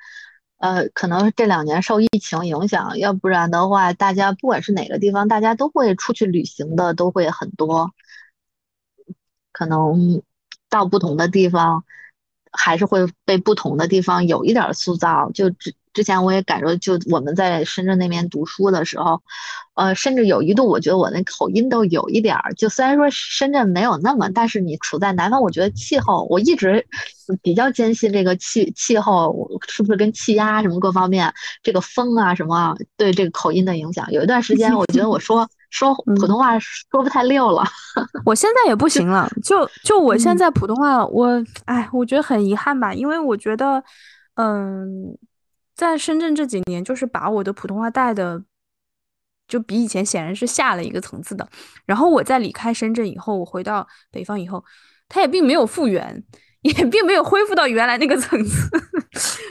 呃，可能这两年受疫情影响，要不然的话，大家不管是哪个地方，大家都会出去旅行的，都会很多。可能到不同的地方，还是会被不同的地方有一点塑造。就只之前我也感受，就我们在深圳那边读书的时候，呃，甚至有一度我觉得我那口音都有一点儿，就虽然说深圳没有那么，但是你处在南方，我觉得气候，我一直比较坚信这个气气候是不是跟气压什么各方面，这个风啊什么对这个口音的影响。有一段时间，我觉得我说 (laughs) 说普通话说不太溜了，(laughs) 我现在也不行了，就就我现在普通话，我哎，我觉得很遗憾吧，因为我觉得。嗯，在深圳这几年，就是把我的普通话带的，就比以前显然是下了一个层次的。然后我在离开深圳以后，我回到北方以后，它也并没有复原，(laughs) 也并没有恢复到原来那个层次。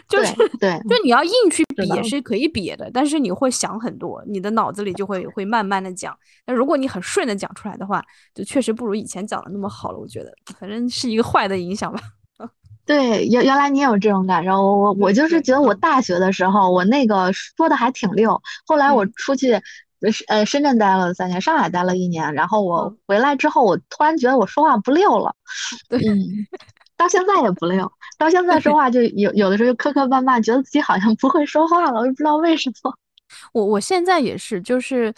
就是对，就你要硬去比也是可以比的，但是你会想很多，你的脑子里就会会慢慢的讲。那如果你很顺的讲出来的话，就确实不如以前讲的那么好了。我觉得，反正是一个坏的影响吧。对，原原来你也有这种感受，我我我就是觉得我大学的时候我那个说的还挺溜，后来我出去，呃深圳待了三年，上海待了一年，然后我回来之后，我突然觉得我说话不溜了，(laughs) 嗯，(laughs) 到现在也不溜，到现在说话就有有的时候就磕磕绊绊，觉得自己好像不会说话了，我也不知道为什么。(laughs) 我我现在也是，就是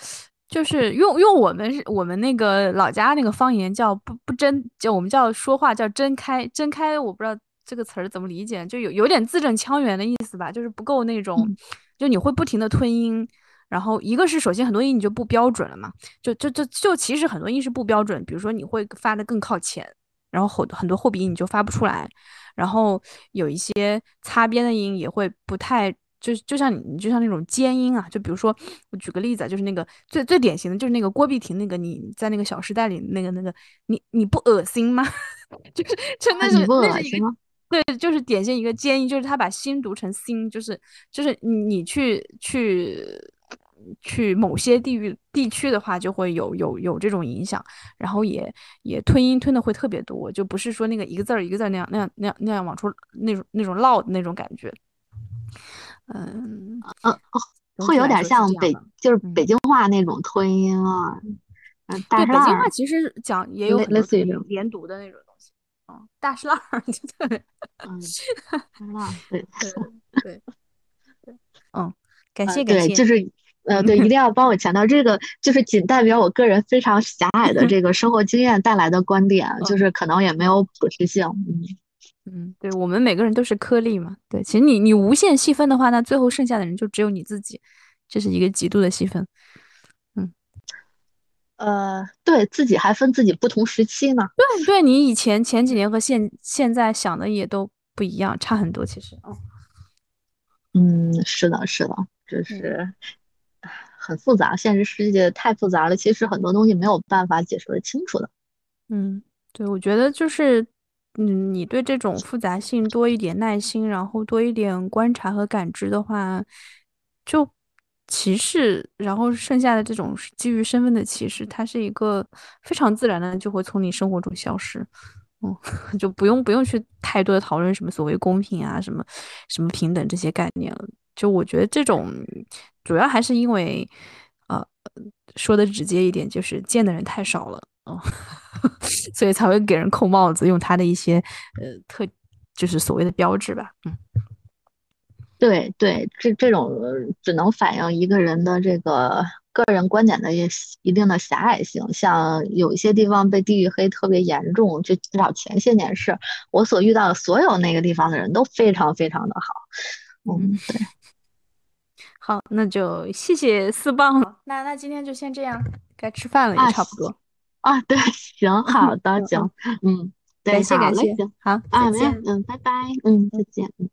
就是用用我们我们那个老家那个方言叫不不真，就我们叫说话叫真开真开，我不知道。这个词儿怎么理解？就有有点字正腔圆的意思吧，就是不够那种，就你会不停的吞音，然后一个是首先很多音你就不标准了嘛，就就就就其实很多音是不标准，比如说你会发的更靠前，然后后很多后鼻音你就发不出来，然后有一些擦边的音也会不太，就就像你就像那种尖音啊，就比如说我举个例子啊，就是那个最最典型的就是那个郭碧婷那个你在那个小时代里那个那个你你不恶心吗？(laughs) 就是真的是那是一个。对，就是典型一个建议，就是他把心读成心，就是就是你去去去某些地域地区的话，就会有有有这种影响，然后也也吞音吞的会特别多，就不是说那个一个字儿一个字儿那样那样那样那样往出那种那种唠的那种感觉。嗯嗯，会有点像北就是北京话那种吞音啊。嗯，对，北京话其实讲也有类似于连读的那种。哦，大石烂 (laughs) 儿，对，(laughs) 嗯，浪，对，对，对，(laughs) 嗯，感谢感谢，就是，呃，对，一定要帮我强调这个，就是仅代表我个人非常狭隘的这个生活经验带来的观点，就是可能也没有普适性，嗯，嗯，对我们每个人都是颗粒嘛，对，其实你你无限细分的话，那最后剩下的人就只有你自己，这是一个极度的细分。呃，对自己还分自己不同时期呢。对，对你以前前几年和现现在想的也都不一样，差很多。其实，嗯，是的，是的，就是很复杂，现实世界太复杂了。其实很多东西没有办法解释的清楚的。嗯，对，我觉得就是，嗯，你对这种复杂性多一点耐心，然后多一点观察和感知的话，就。歧视，然后剩下的这种基于身份的歧视，它是一个非常自然的，就会从你生活中消失，嗯，(laughs) 就不用不用去太多的讨论什么所谓公平啊，什么什么平等这些概念了。就我觉得这种主要还是因为，呃，说的直接一点，就是见的人太少了，嗯，(laughs) 所以才会给人扣帽子，用他的一些呃特，就是所谓的标志吧，嗯。对对，这这种只能反映一个人的这个个人观点的一一定的狭隘性。像有一些地方被地域黑特别严重，就至少前些年是我所遇到的所有那个地方的人都非常非常的好。嗯，对。(laughs) 好，那就谢谢四棒了。那那今天就先这样，该吃饭了也差不多。(laughs) 啊，对，行，好 (laughs) 的，行，嗯，感谢感谢，好，啊，没有，嗯，拜拜，嗯，再见，嗯。